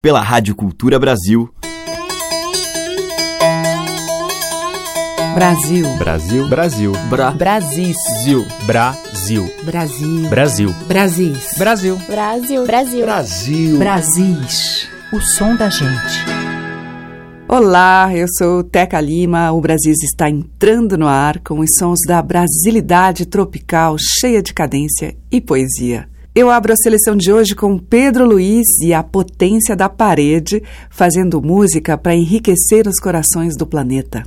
pela Rádio Cultura Brasil. Brasil. Brasil. Brasil. Bra. Brasil. Brasil. Brasil. Brasil. Brasil. Brasil. Brasil. Brasil. Brasil. Brasil. O som da gente. Olá, eu sou Teca Lima. O Brasil está entrando no ar com os sons da brasilidade tropical cheia de cadência e poesia. Eu abro a seleção de hoje com Pedro Luiz e a potência da parede, fazendo música para enriquecer os corações do planeta.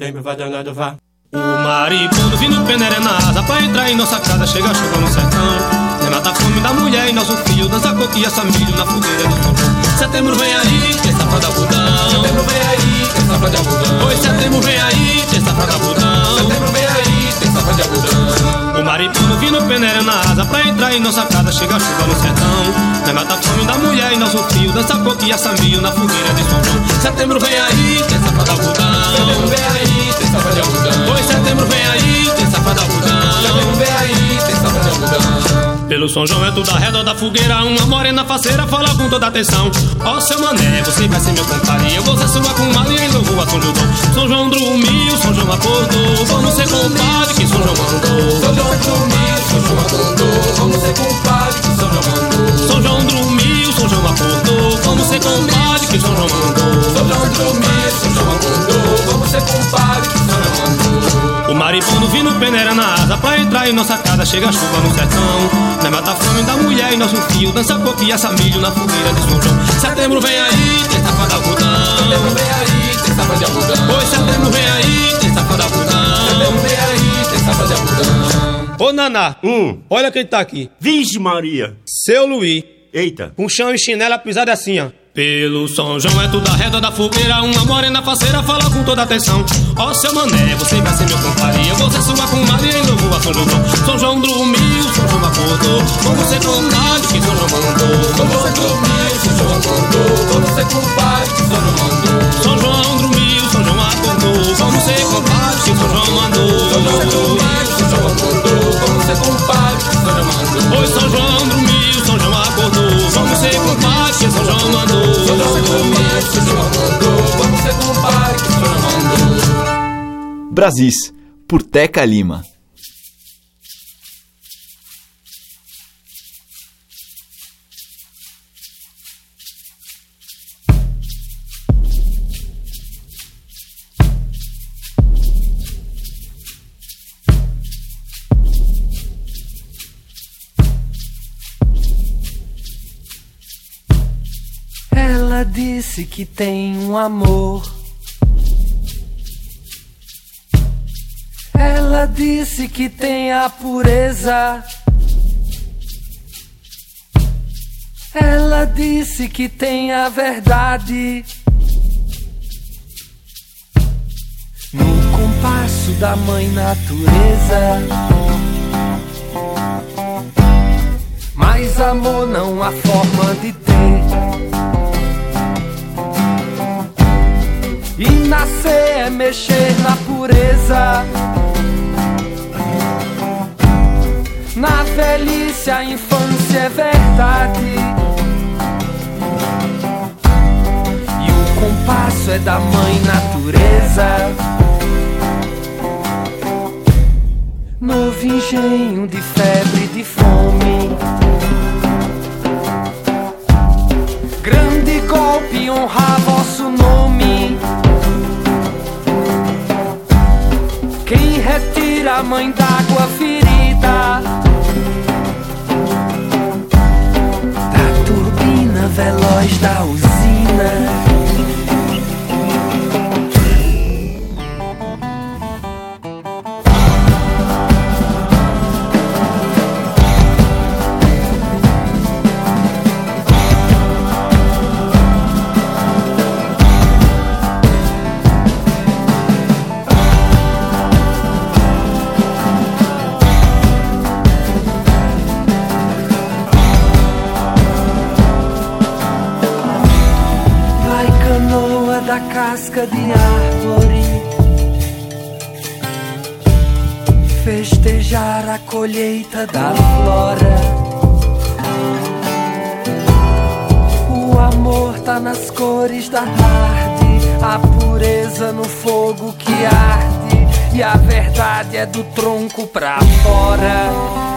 Bewahrs. De São João. Setembro vem aí, tem safra da algodão. Setembro vem aí, tem safra de algodão. Oi, setembro vem aí, Pelo São João é tudo ao redor da fogueira Uma morena faceira fala com toda atenção Ó oh, seu mané, você vai ser meu compadre Eu vou ser sua comadre e louvo a São João São João dormiu, São João acordou Vamos ser compadre que São João mandou São João dormiu, São João acordou Vamos ser compadre que São João mandou São João dormiu, São João acordou Vamos ser compadre que São João mandou São João dormiu, São João acordou Vamos ser compadre que São João mandou O maripondo vindo peneira na asa Pra entrar em nossa casa chega chuva no sertão Mata a fome da mulher e nosso fio Dança coquinha, milho na fogueira de São João Setembro vem aí, tem safra da algodão Setembro vem aí, tem safra de algodão Oi, setembro vem aí, tem safra da algodão Setembro vem aí, tem safra de algodão Ô Naná, Hum. olha quem tá aqui. Vixe Maria. Seu Luiz. Eita. Com chão e chinela pisada assim, ó. Pelo São João é tudo reda da fogueira Uma morena faceira fala com toda atenção. Ó seu mané, você vai ser meu compadre Eu vou ser sua comadre em a São João São João dormiu, São João acordou. Vamos ser compadre que São João mandou. São João dormiu, São João acordou Vamos ser compadre que São João mandou Acordou Vamos ser compadre que São mandou São João dormiu, São João acordou Vamos ser compadre que São mandou Oi, São João dormiu, São João acordou Vamos ser compadre que São João mandou São João dormiu, São João acordou Vamos ser compadre que São mandou Brasis, por Teca Lima. Disse que tem um amor. Ela disse que tem a pureza. Ela disse que tem a verdade. No compasso da mãe natureza. Mas amor não há forma de ter. E nascer é mexer na pureza. Na velhice a infância é verdade. E o compasso é da mãe natureza. Novo engenho de febre de fome. Grande golpe honrar vosso nome. Retira a mãe d'água ferida. Da turbina veloz da usina casca de árvore. Festejar a colheita da flora. O amor tá nas cores da tarde A pureza no fogo que arde E a verdade é do tronco pra fora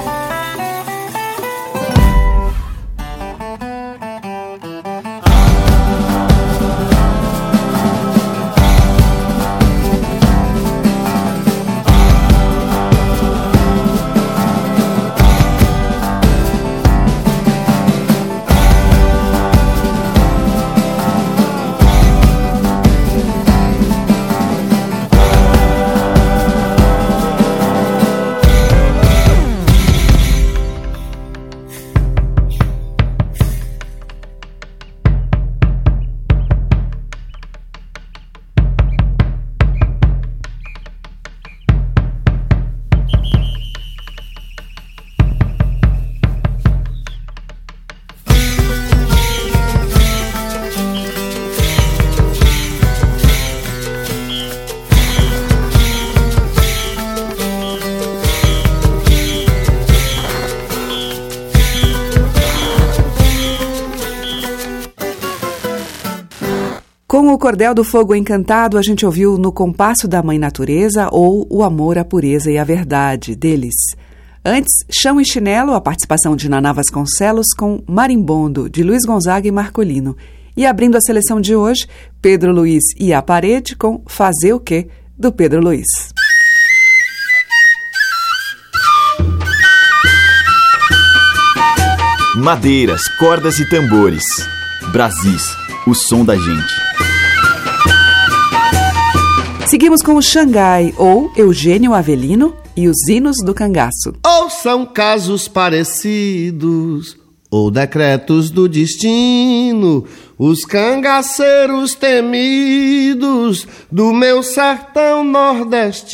Cordel do Fogo Encantado, a gente ouviu No Compasso da Mãe Natureza ou O Amor, a Pureza e a Verdade, deles. Antes, Chão e Chinelo, a participação de Naná Vasconcelos com Marimbondo, de Luiz Gonzaga e Marcolino. E abrindo a seleção de hoje, Pedro Luiz e a Parede com Fazer o Quê, do Pedro Luiz. Madeiras, cordas e tambores. Brasis, o som da gente. Seguimos com o Xangai, ou Eugênio Avelino e os hinos do cangaço. Ou são casos parecidos, ou decretos do destino, os cangaceiros temidos do meu sertão nordestino.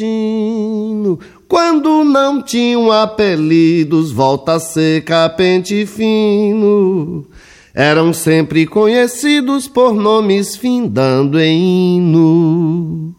Quando não tinham apelidos, volta seca, pente fino. Eram sempre conhecidos por nomes findando em hino.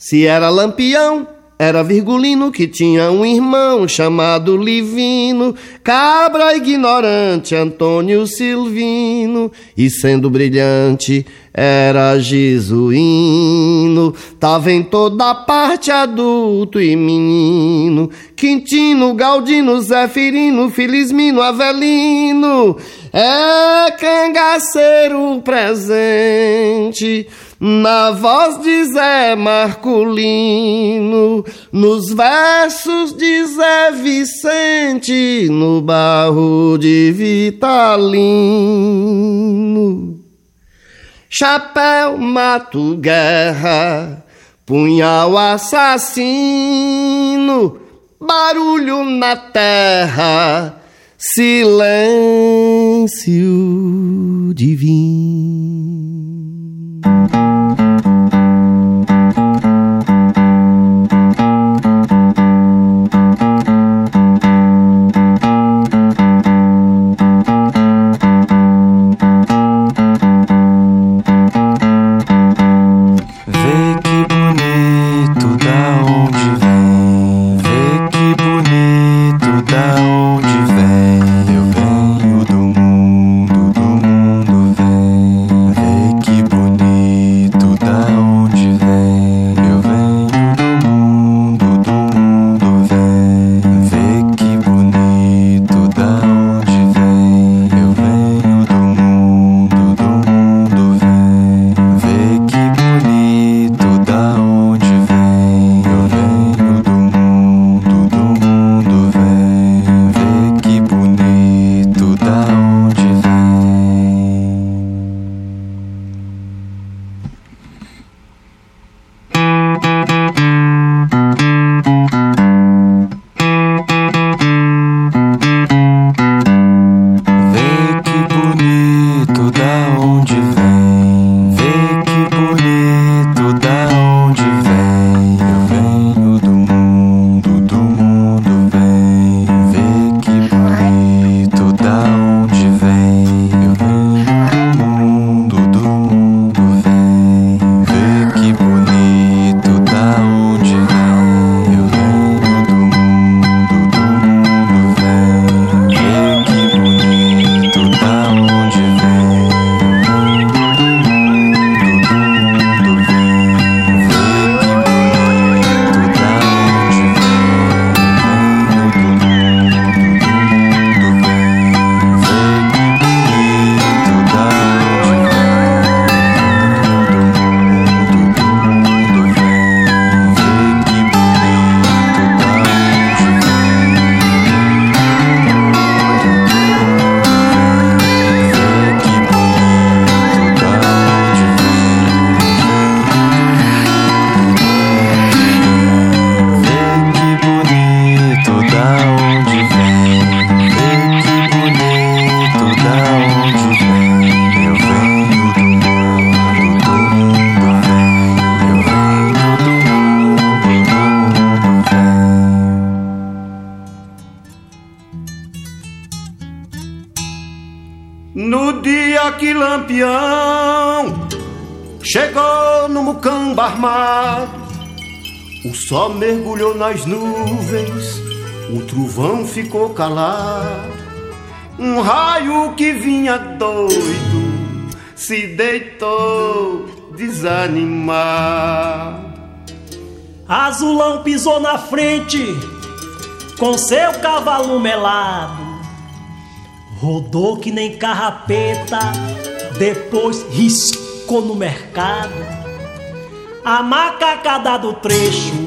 Se era lampião, era Virgulino que tinha um irmão chamado Livino, cabra ignorante Antônio Silvino, e sendo brilhante era Jesuíno. Tava em toda parte adulto e menino, Quintino, Galdino, Zefirino, Felizmino, Avelino, é cangaceiro presente na voz de Zé Marculino, nos versos de Zé Vicente, no barro de Vitalino. Chapéu, mato, guerra, punhal assassino, barulho na terra, silêncio divino. Mergulhou nas nuvens, o trovão ficou calado. Um raio que vinha doido, se deitou desanimado. Azulão pisou na frente com seu cavalo melado. Rodou que nem carrapeta, depois riscou no mercado. A macacada do trecho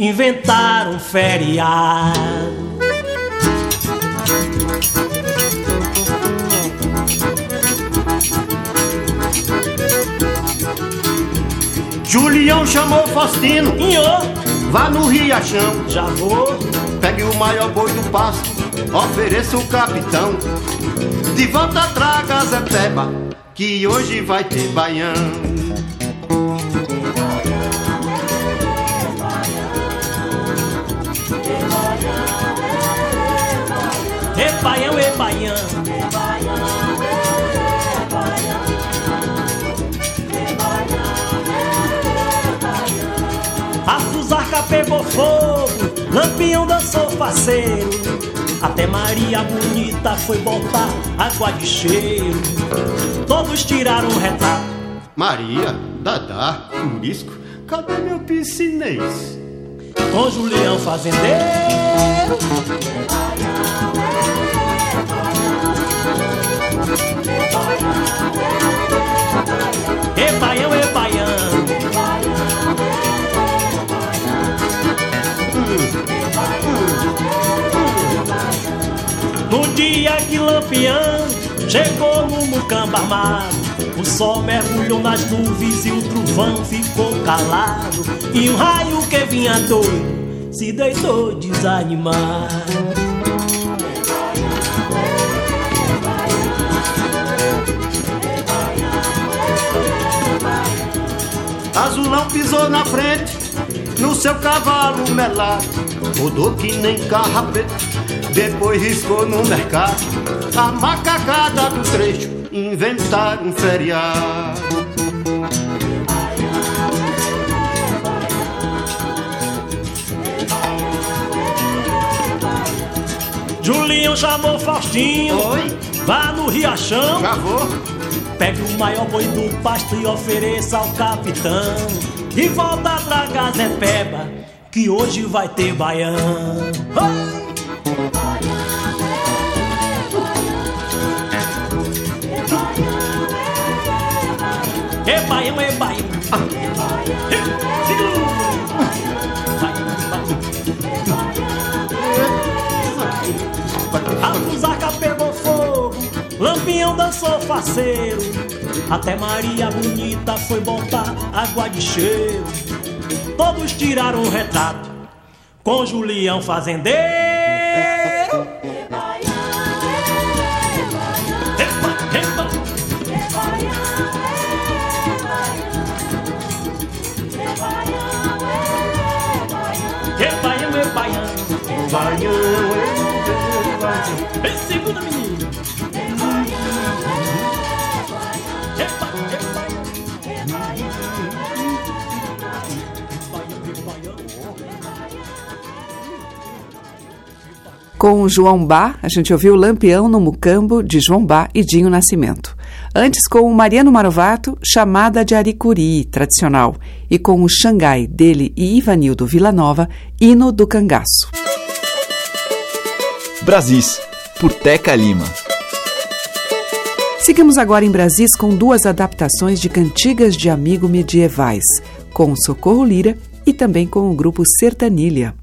inventaram feriado. Julião chamou Faustino, Inhô, vá no Riachão, já vou. pegue o maior boi do pasto, ofereça o capitão. De volta traga Zé Peba, que hoje vai ter baião. Baião, e baião. A fusarca pegou fogo, lampião dançou faceiro. Até Maria Bonita foi botar água de cheiro. Todos tiraram um retrato. Maria, Dadá, Curisco, cadê meu piscinês? Com Julião Fazendeiro. E baião, e baião. No dia que Lampião chegou no mucamba armado, o sol mergulhou nas nuvens e o trovão ficou calado. E um raio que vinha doido se deitou desanimado. Azulão pisou na frente, no seu cavalo melado, rodou que nem carrapeto, depois riscou no mercado. A macacada do trecho, inventaram um feriado. Julinho chamou Faustinho, Oi, vá no Riachão. já vou. Pegue o maior boi do pasto e ofereça ao capitão. E volta a tragar Zé Peba, que hoje vai ter baião. Ai! Lampião dançou faceiro. Até Maria Bonita foi botar água de cheiro. Todos tiraram um retrato com Julião Fazendeiro. Com João Bá, a gente ouviu Lampião no Mucambo, de João Bá e Dinho Nascimento. Antes, com o Mariano Marovato, Chamada de Aricuri, tradicional. E com o Xangai, dele e Ivanildo Villanova, Hino do Cangaço. Brasis, por Teca Lima. Seguimos agora em Brasis com duas adaptações de cantigas de amigo medievais, com Socorro Lira e também com o grupo Sertanilha.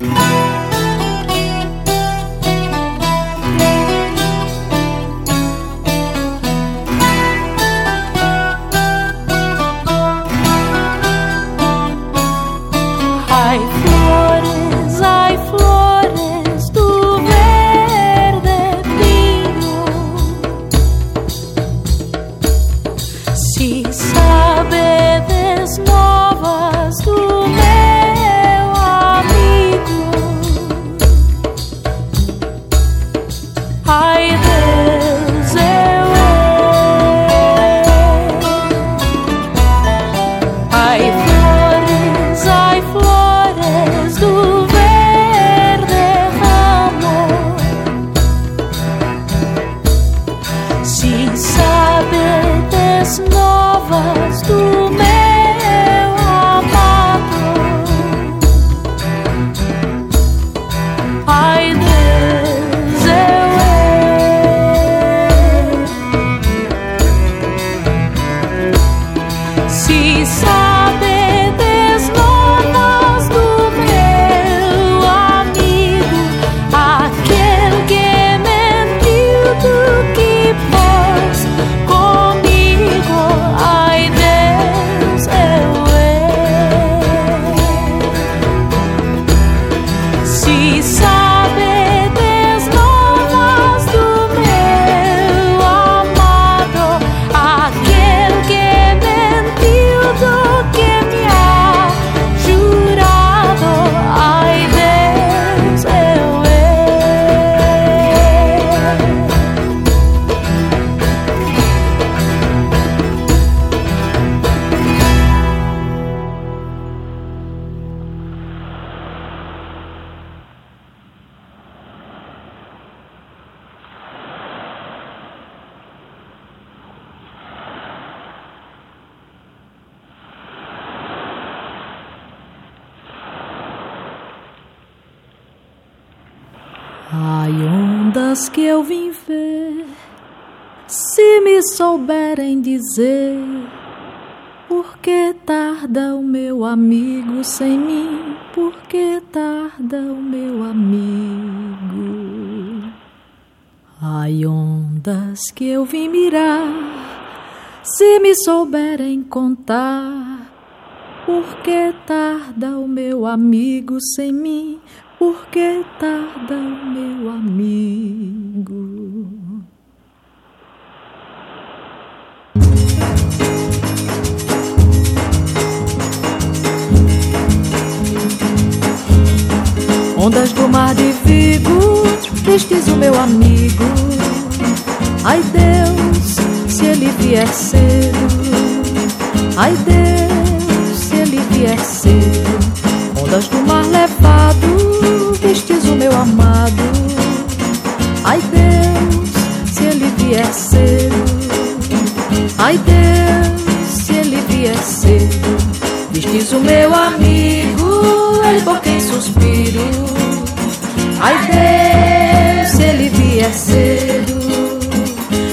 Ondas que eu vim ver, se me souberem dizer, por que tarda o meu amigo sem mim? Por que tarda o meu amigo? Ai, ondas que eu vim mirar, se me souberem contar, por que tarda o meu amigo sem mim? Por que tarda meu amigo? Ondas do mar de Vigo, tristes o meu amigo. Ai Deus, se ele vier cedo. Ai Deus, se ele vier cedo. Ondas do mar levado, vistes o meu amado. Ai Deus, se ele vier cedo. Ai Deus, se ele vier cedo. Vistes o meu amigo, ele por quem suspiro. Ai Deus, se ele vier cedo.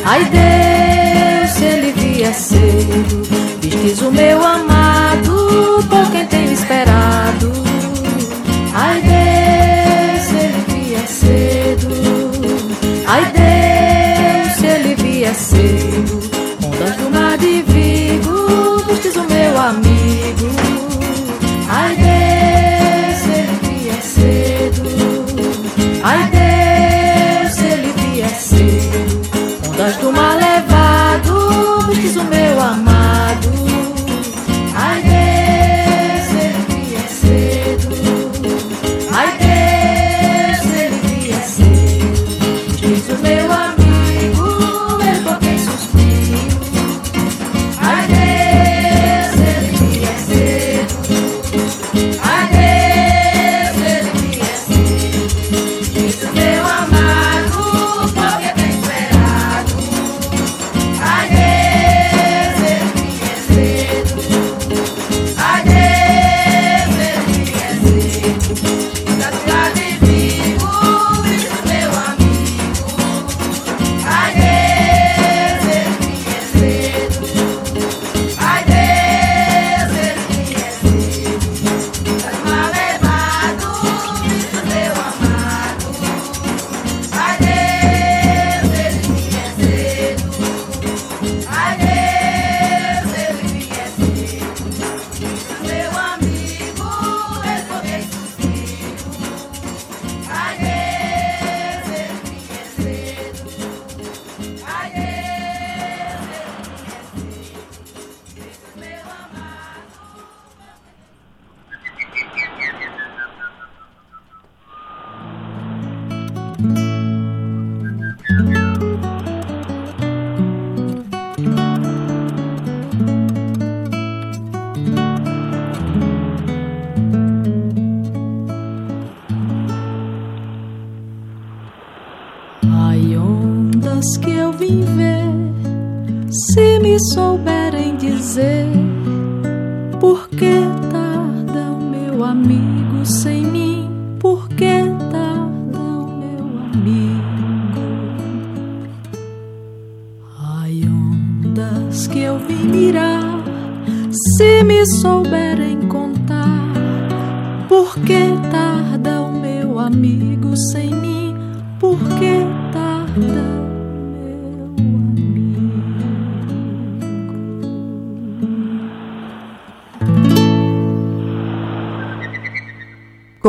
Ai Deus, se ele vier cedo. Vistes o meu amado, por quem tenho esperado. Ai Deus, ele vier cedo. Ai Deus, ele vier cedo.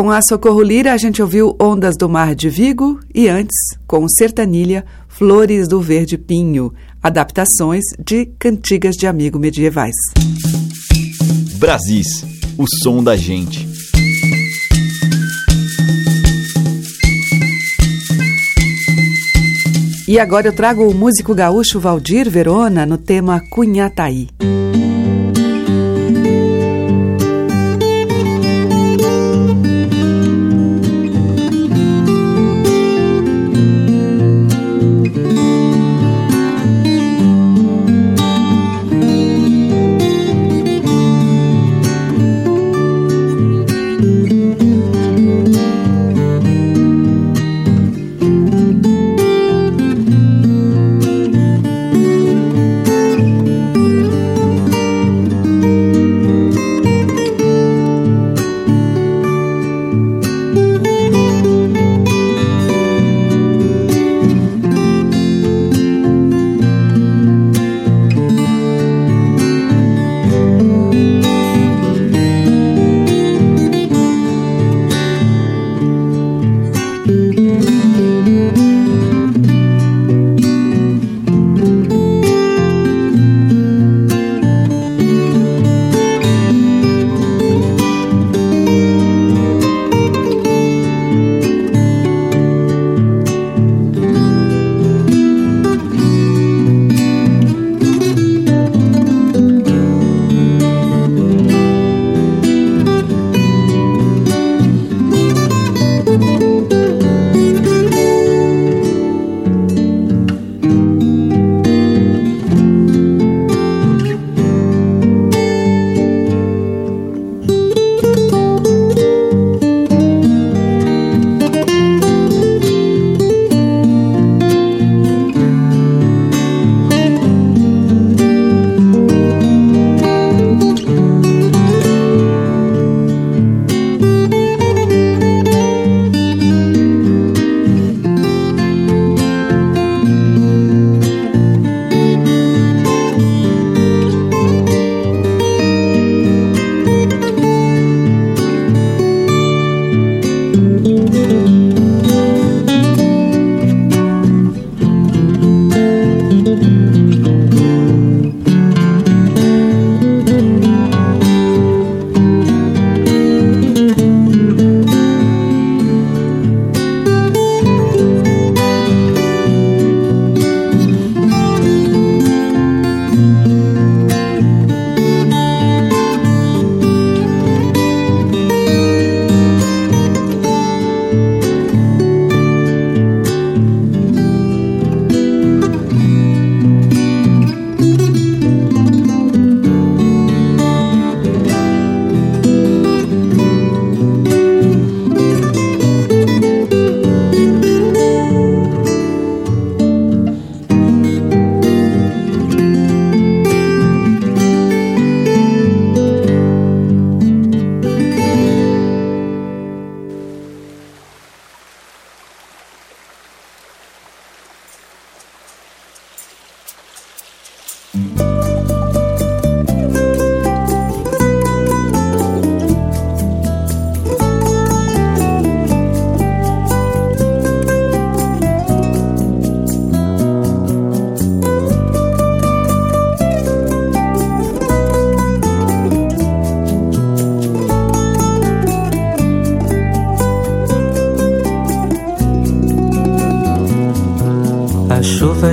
Com a Socorro Lira, a gente ouviu Ondas do Mar de Vigo e antes, com Sertanilha, Flores do Verde Pinho, adaptações de cantigas de amigo medievais. Brasis, o som da gente. E agora eu trago o músico gaúcho Valdir Verona no tema Cunhataí.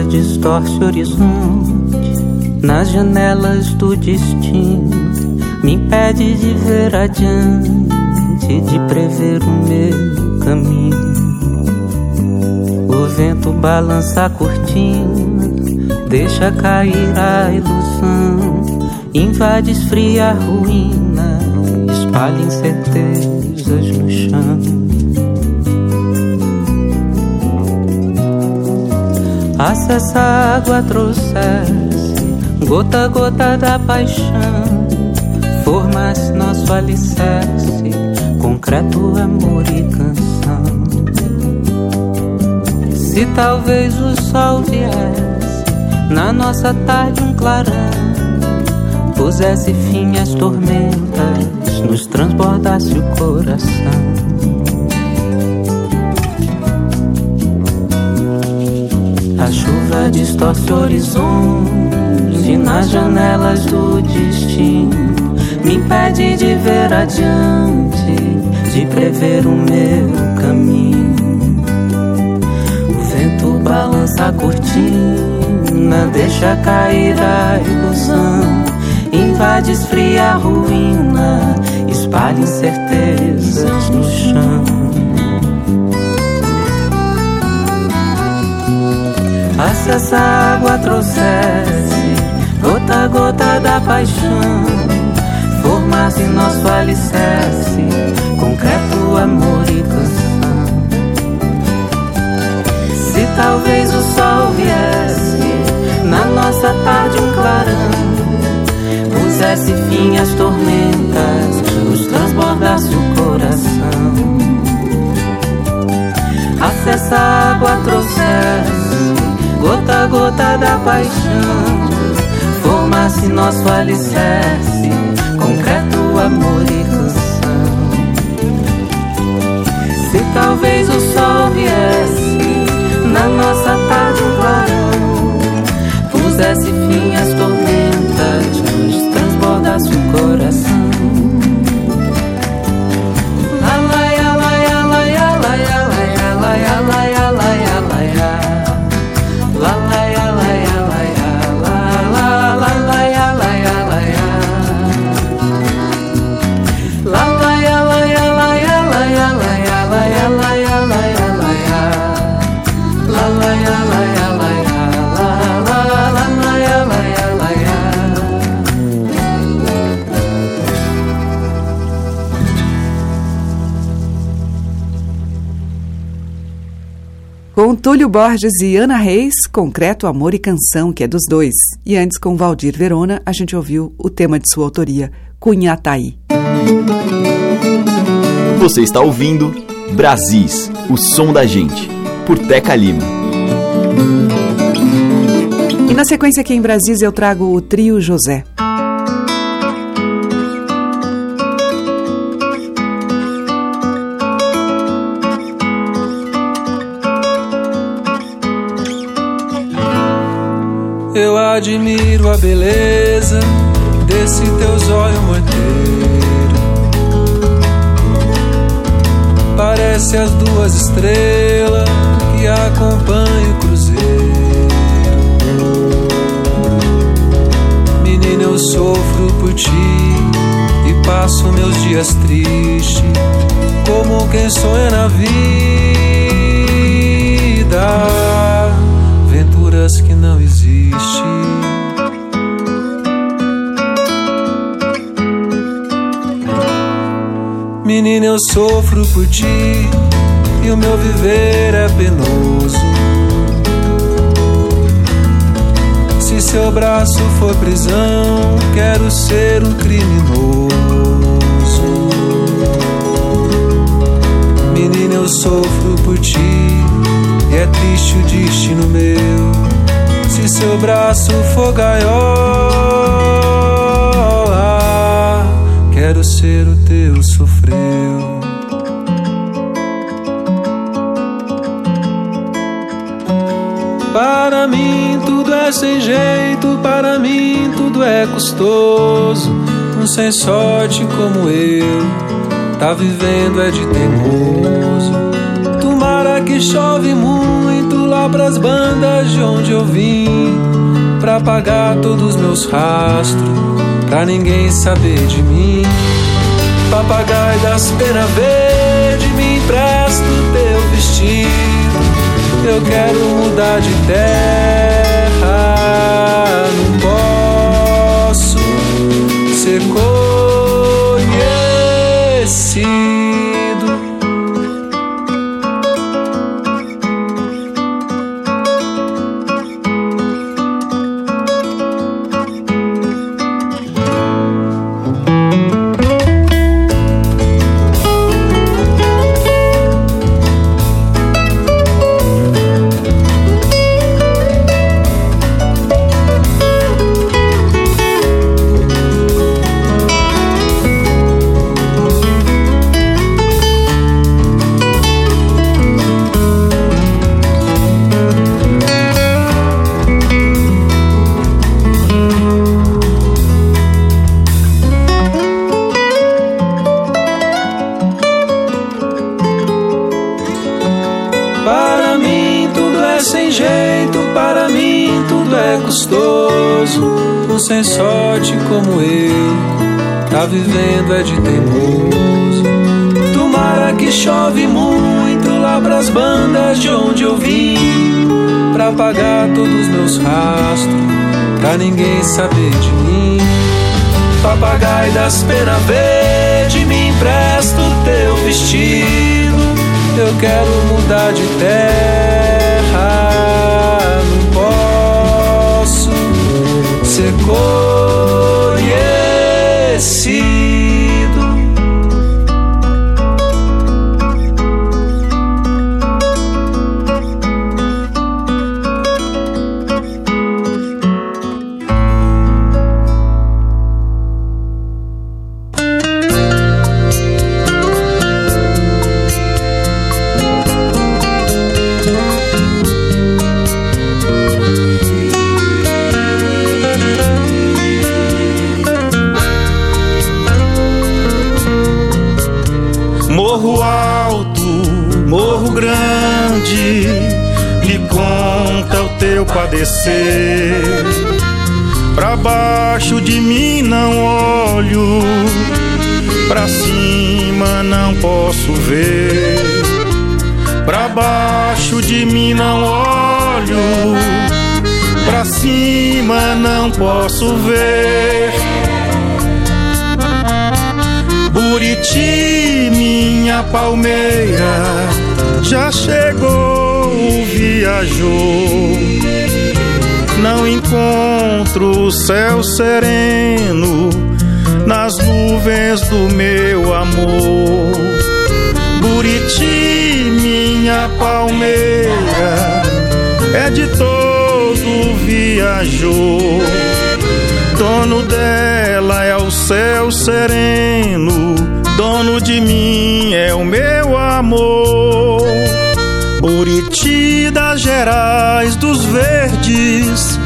Distorce o horizonte. Nas janelas do destino, me impede de ver adiante, de prever o meu caminho. O vento balança a cortina, deixa cair a ilusão, invade, esfria a ruína, espalha incertezas Acessa a água trouxesse, gota a gota da paixão, formasse nosso alicerce, concreto, amor e canção. Se talvez o sol viesse, na nossa tarde um clarão, pusesse fim às tormentas, nos transbordasse o coração. Distorce o horizonte nas janelas do destino. Me impede de ver adiante, de prever o meu caminho. O vento balança a cortina, deixa cair a ilusão. Invade, esfria a ruína, espalha incertezas no chão. Ah, se essa água trouxesse gota a gota da paixão, formasse nosso alicerce, concreto, amor e canção. Se talvez o sol viesse na nossa tarde um clarão, pusesse fim às tormentas, nos transbordasse o coração. Ah, se essa água trouxesse gota da paixão, formasse nosso alicerce, concreto, amor e canção. Se talvez o sol viesse na nossa tarde um clarão, pusesse fim às tormentas, Túlio Borges e Ana Reis, Concreto, Amor e Canção, que é dos dois. E antes, com Valdir Verona, a gente ouviu o tema de sua autoria, Cunhataí. Você está ouvindo Brasis, o som da gente, por Teca Lima. E na sequência aqui em Brasis eu trago o Trio José. Admiro a beleza desse teu zóio morteiro. Parece as duas estrelas que acompanham o cruzeiro. Menina, eu sofro por ti e passo meus dias tristes, como quem sonha na vida. Venturas que não existem. Menina, eu sofro por ti e o meu viver é penoso. Se seu braço for prisão, quero ser um criminoso. Menina, eu sofro por ti e é triste o destino meu. Se seu braço for gaiola, quero ser o teu sofreu. Para mim tudo é sem jeito, para mim tudo é custoso. Um sem sorte como eu, tá vivendo é de teimoso. Que chove muito lá pras bandas de onde eu vim, pra apagar todos meus rastros, pra ninguém saber de mim. Papagaio das penas verde, me empresta o teu vestido. Eu quero mudar de terra, não posso ser conhecido. Saber de mim. Papagaio das penas verde, me empresta o teu vestido. Eu quero mudar de terra, Morro alto, morro grande, me conta o teu padecer. Pra baixo de mim não olho, pra cima não posso ver. Pra baixo de mim não olho, pra cima não posso ver. Buriti, minha palmeira, já chegou, viajou. Não encontro o céu sereno nas nuvens do meu amor. Buriti, minha palmeira, é de todo viajou. Dono dela é o céu sereno, dono de mim é o meu amor. Buriti das Gerais dos Verdes,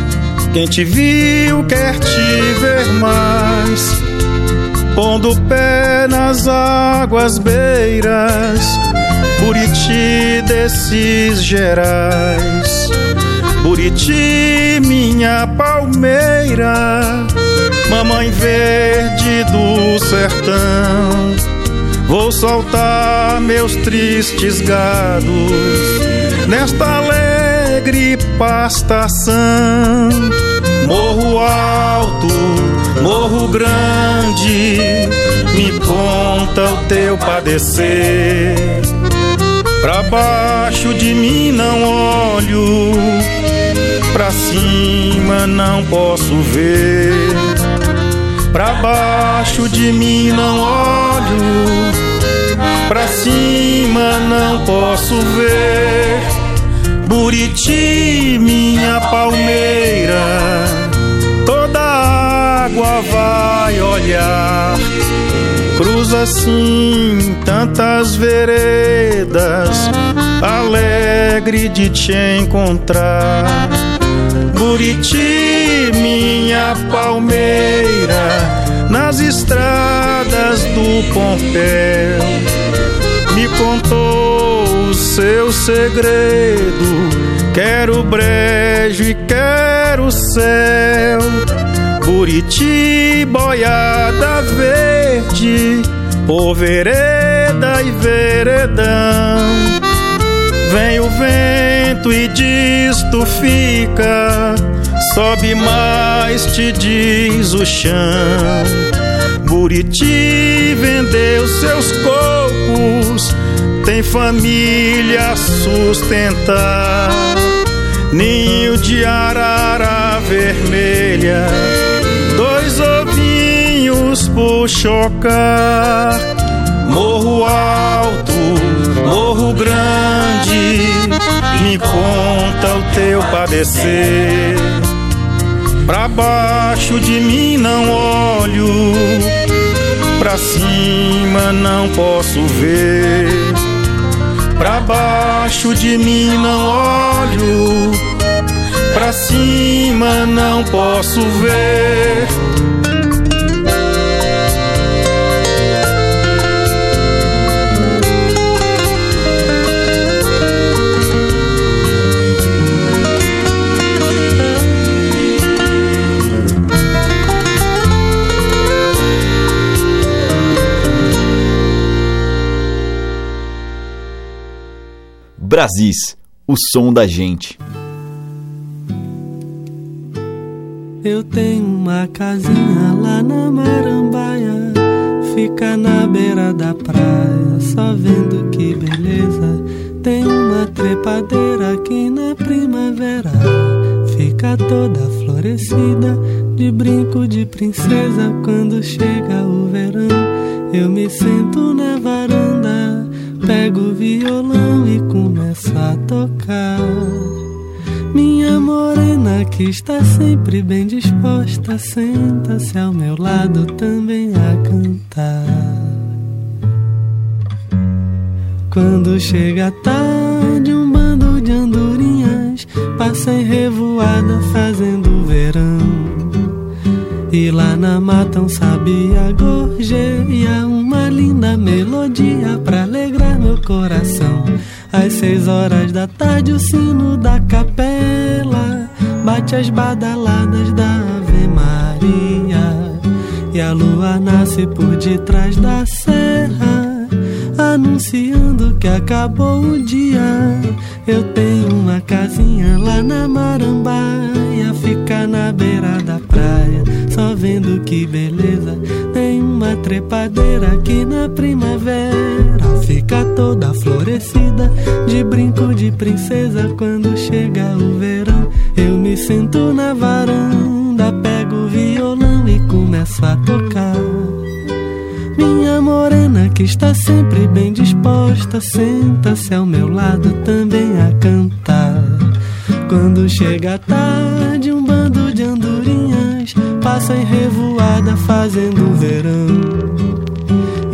quem te viu quer te ver mais. Pondo o pé nas águas beiras, Buriti desses Gerais. Buriti, minha palmeira, mamãe verde do sertão. Vou soltar meus tristes gados nesta alegre pastação. Morro alto, morro grande, me conta o teu padecer. Pra baixo de mim não olho, pra cima não posso ver. Pra baixo de mim não olho, pra cima não posso ver. Buriti, minha palmeira, toda água vai olhar. Cruza assim tantas veredas, alegre de te encontrar. Buriti, minha palmeira, nas estradas do Pompéu, me contou o seu segredo. Quero brejo e quero céu. Buriti, boiada verde, por vereda e veredão. Vem o vento e diz tu fica, sobe mais te diz o chão. Buriti vendeu seus cocos, tem família a sustentar. Ninho de arara vermelha, dois ovinhos por chocar. Morro alto, morro grande, me conta o teu padecer. Pra baixo de mim não olho, pra cima não posso ver. Pra baixo de mim não olho, pra cima não posso ver. Brasis, o som da gente. Eu tenho uma casinha lá na Marambaia, fica na beira da praia, só vendo que beleza. Tem uma trepadeira aqui na primavera, fica toda florescida, de brinco de princesa. Quando chega o verão, eu me sento na varanda, pego o violão e começo a tocar. Minha morena que está sempre bem disposta, senta-se ao meu lado também a cantar. Quando chega tarde, um bando de andorinhas passa em revoada fazendo verão. E lá na mata um sabia gorjeia uma linda melodia pra meu coração. Às seis horas da tarde o sino da capela bate as badaladas da Ave Maria. E a lua nasce por detrás da serra, anunciando que acabou o dia. Eu tenho uma casinha lá na Marambaia, fica na beira da praia, só vendo que beleza. Tem uma trepadeira aqui na primavera, de brinco de princesa. Quando chega o verão, eu me sento na varanda, pego o violão e começo a tocar. Minha morena que está sempre bem disposta, senta-se ao meu lado também a cantar. Quando chega a tarde, um bando de andorinhas passa em revoada fazendo verão.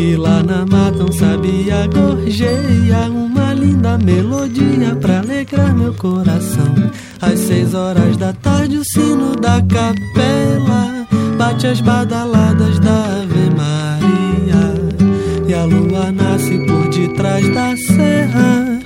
E lá na mata um sabia gorjeia uma linda melodia pra alegrar meu coração. Às seis horas da tarde o sino da capela bate as badaladas da Ave Maria. E a lua nasce por detrás da serra,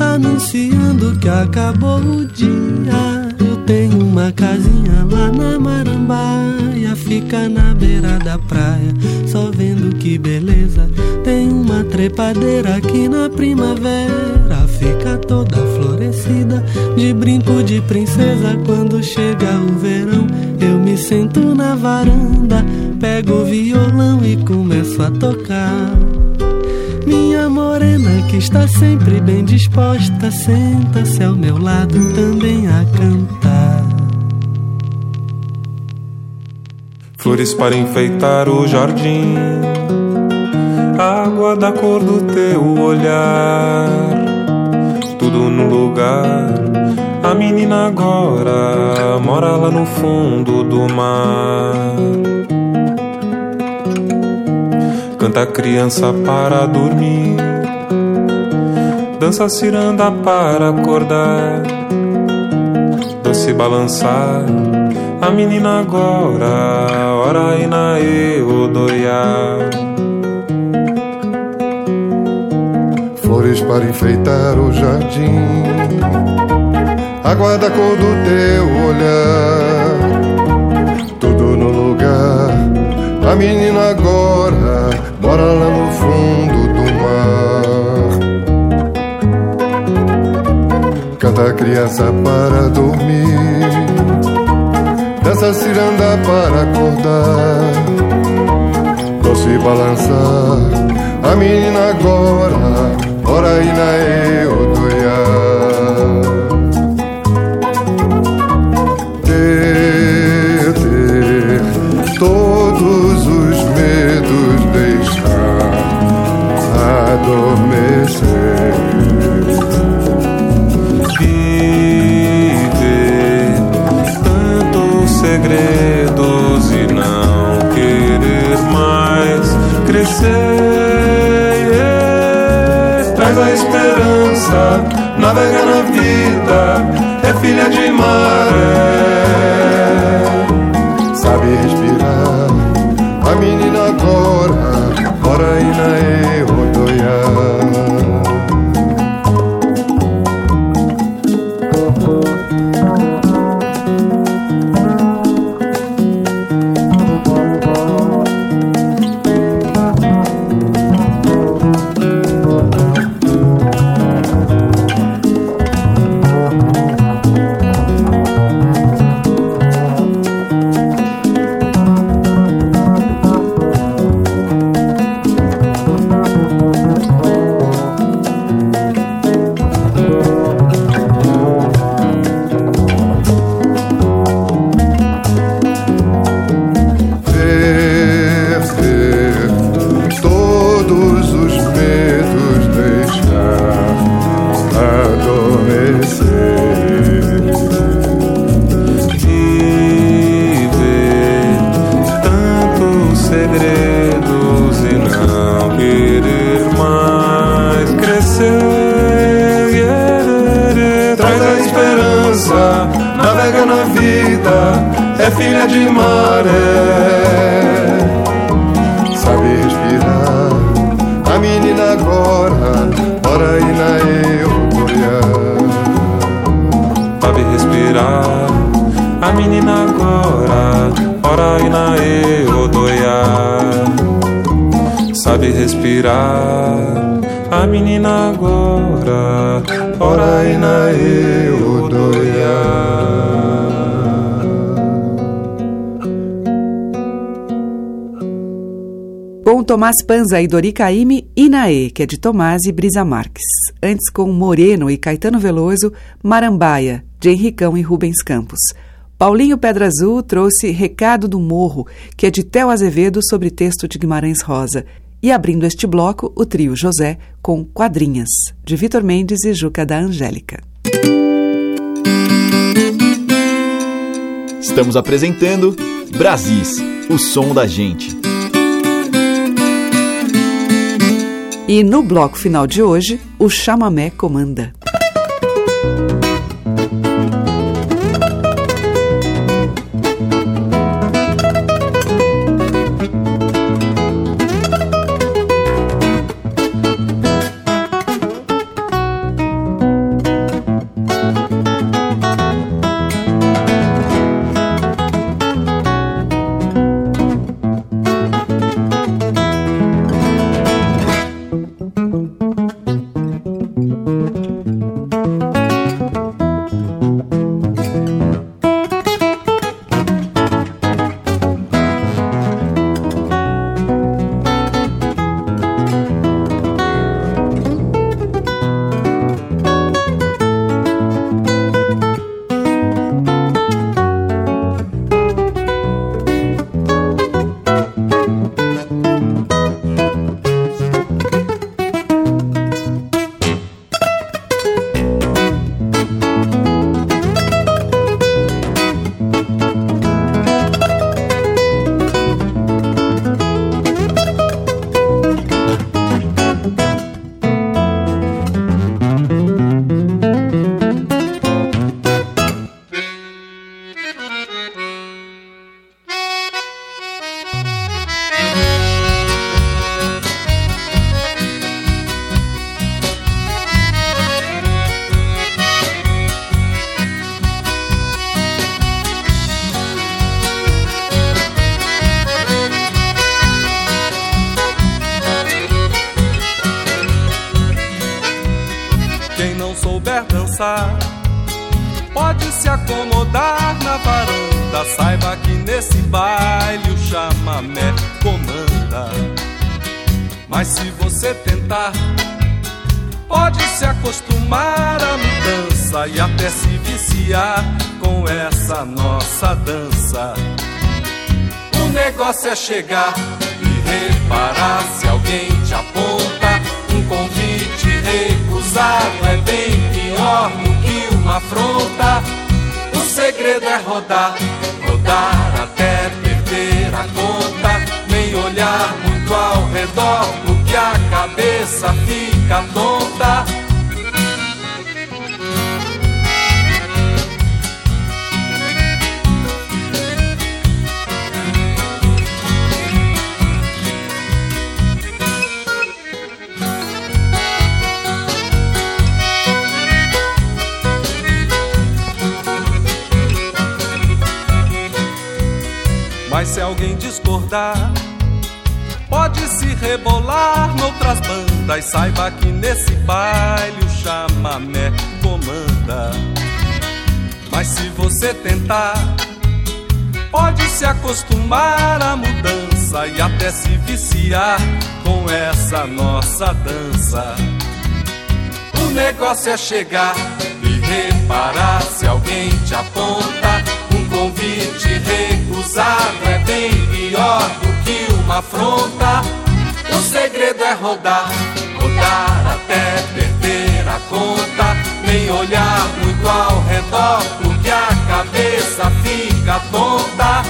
anunciando que acabou o dia. Tenho uma casinha lá na Marambaia, fica na beira da praia, só vendo que beleza. Tem uma trepadeira aqui na primavera, fica toda florescida, de brinco de princesa. Quando chega o verão, eu me sento na varanda, pego o violão e começo a tocar. Minha morena que está sempre bem disposta, senta-se ao meu lado também a cantar. Flores para enfeitar o jardim, água da cor do teu olhar, tudo no lugar. A menina agora mora lá no fundo do mar. Canta a criança para dormir, dança ciranda para acordar, doce balançar. A menina agora, ora na Eodoia. Flores para enfeitar o jardim, água da cor do teu olhar, tudo no lugar. A menina agora mora lá no fundo do mar. Canta a criança para dormir, dança ciranda para acordar, doce balançar. A menina agora mora aí na Eodoia. Ter, ter todos os medos deixar adormecer. Crescer. Traz a esperança, navega na vida, Com Tomás Panza e Dori Caymmi, Inaê, que é de Tomás e Brisa Marques. Antes com Moreno e Caetano Veloso, Marambaia, de Henricão e Rubens Campos. Paulinho Pedra Azul trouxe Recado do Morro, que é de Theo Azevedo sobre texto de Guimarães Rosa. E abrindo este bloco, o trio José com Quadrinhas, de Vitor Mendes e Juca da Angélica. Estamos apresentando Brasis, o som da gente. E no bloco final de hoje, o chamamé comanda. Se acomodar na varanda. Saiba que nesse baile o chamamé comanda. Mas se você tentar, pode se acostumar à mudança e até se viciar com essa nossa dança. O negócio é chegar e reparar se alguém te aponta. Um convite recusado é bem pior do que uma afronta. Segredo é rodar, rodar até perder a conta. Nem olhar muito ao redor, porque a cabeça fica tonta. Mas se alguém discordar, pode se rebolar noutras bandas. Saiba que nesse baile o chamamé comanda. Mas se você tentar, pode se acostumar à mudança e até se viciar com essa nossa dança. O negócio é chegar e reparar se alguém te aponta. Afronta. O segredo é rodar, rodar até perder a conta. Nem olhar muito ao redor, porque a cabeça fica tonta.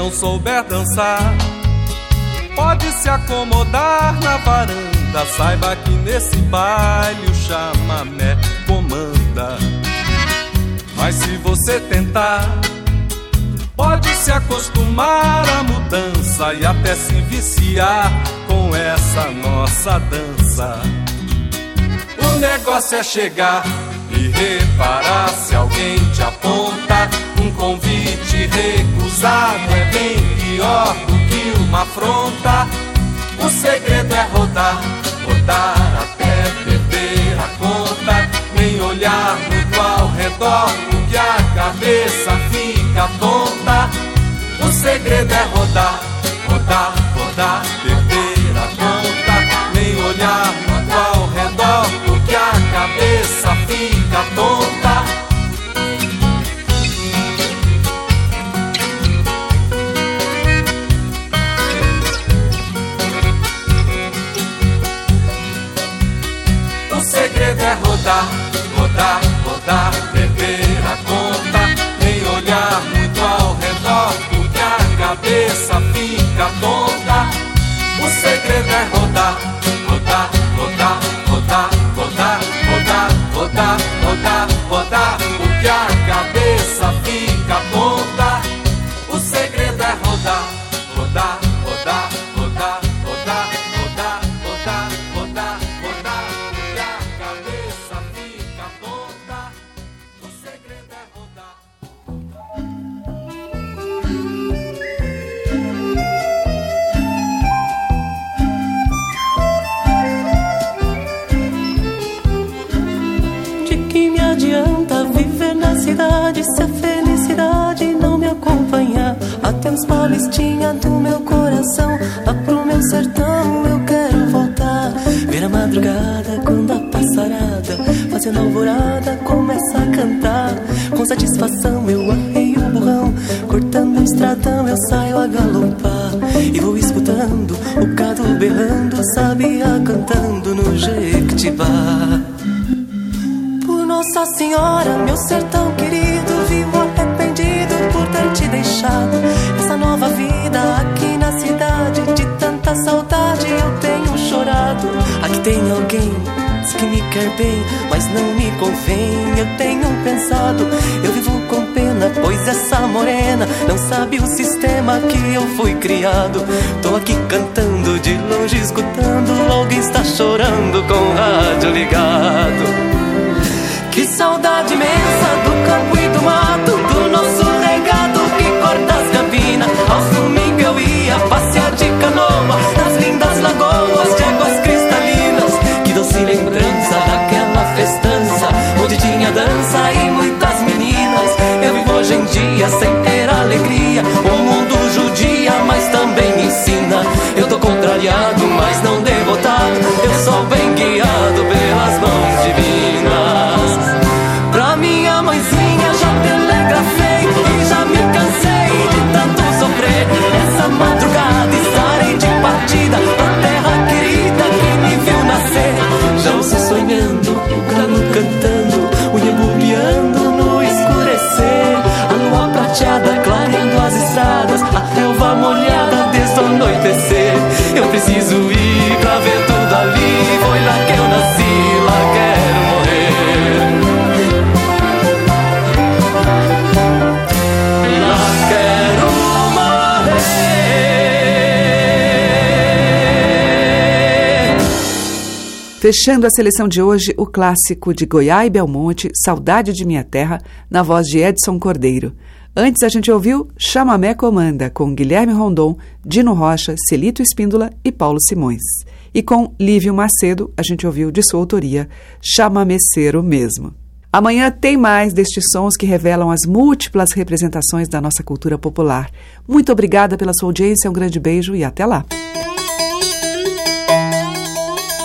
Não souber dançar, pode se acomodar na varanda. Saiba que nesse baile o chamamé comanda. Mas se você tentar, pode se acostumar à mudança e até se viciar com essa nossa dança. O negócio é chegar e reparar se alguém te aponta. Convite recusado é bem pior do que uma afronta. O segredo é rodar, rodar até perder a conta. Nem olhar muito ao redor, porque a cabeça fica tonta. O segredo é rodar, rodar, rodar, perder a conta. Nem olhar muito ao redor, porque a cabeça fica tonta. O segredo é rodar, rodar, rodar, perder a conta. Nem olhar muito ao redor, porque a cabeça fica tonta. O segredo é rodar, do meu coração, lá pro meu sertão eu quero voltar. Ver a madrugada quando a passarada, fazendo alvorada, começa a cantar. Com satisfação eu arreio o burrão, cortando o estradão eu saio a galopar. E vou escutando o gado berrando, sabia cantando no Jequitibá. Por Nossa Senhora, meu sertão querido, vivo arrependido por ter te deixado. Essa nova vida aqui na cidade, de tanta saudade eu tenho chorado. Aqui tem alguém diz que me quer bem, mas não me convém. Eu tenho pensado, eu vivo com pena, pois essa morena não sabe o sistema que eu fui criado. Tô aqui cantando, de longe escutando, alguém está chorando com o rádio ligado. Que saudade Fechando a seleção de hoje, o clássico de Goiás e Belmonte, Saudade de Minha Terra, na voz de Edson Cordeiro. Antes a gente ouviu Chamamé Comanda, com Guilherme Rondon, Dino Rocha, Celito Espíndola e Paulo Simões. E com Lívio Macedo, a gente ouviu de sua autoria, Chamameceiro mesmo. Amanhã tem mais destes sons que revelam as múltiplas representações da nossa cultura popular. Muito obrigada pela sua audiência, um grande beijo e até lá!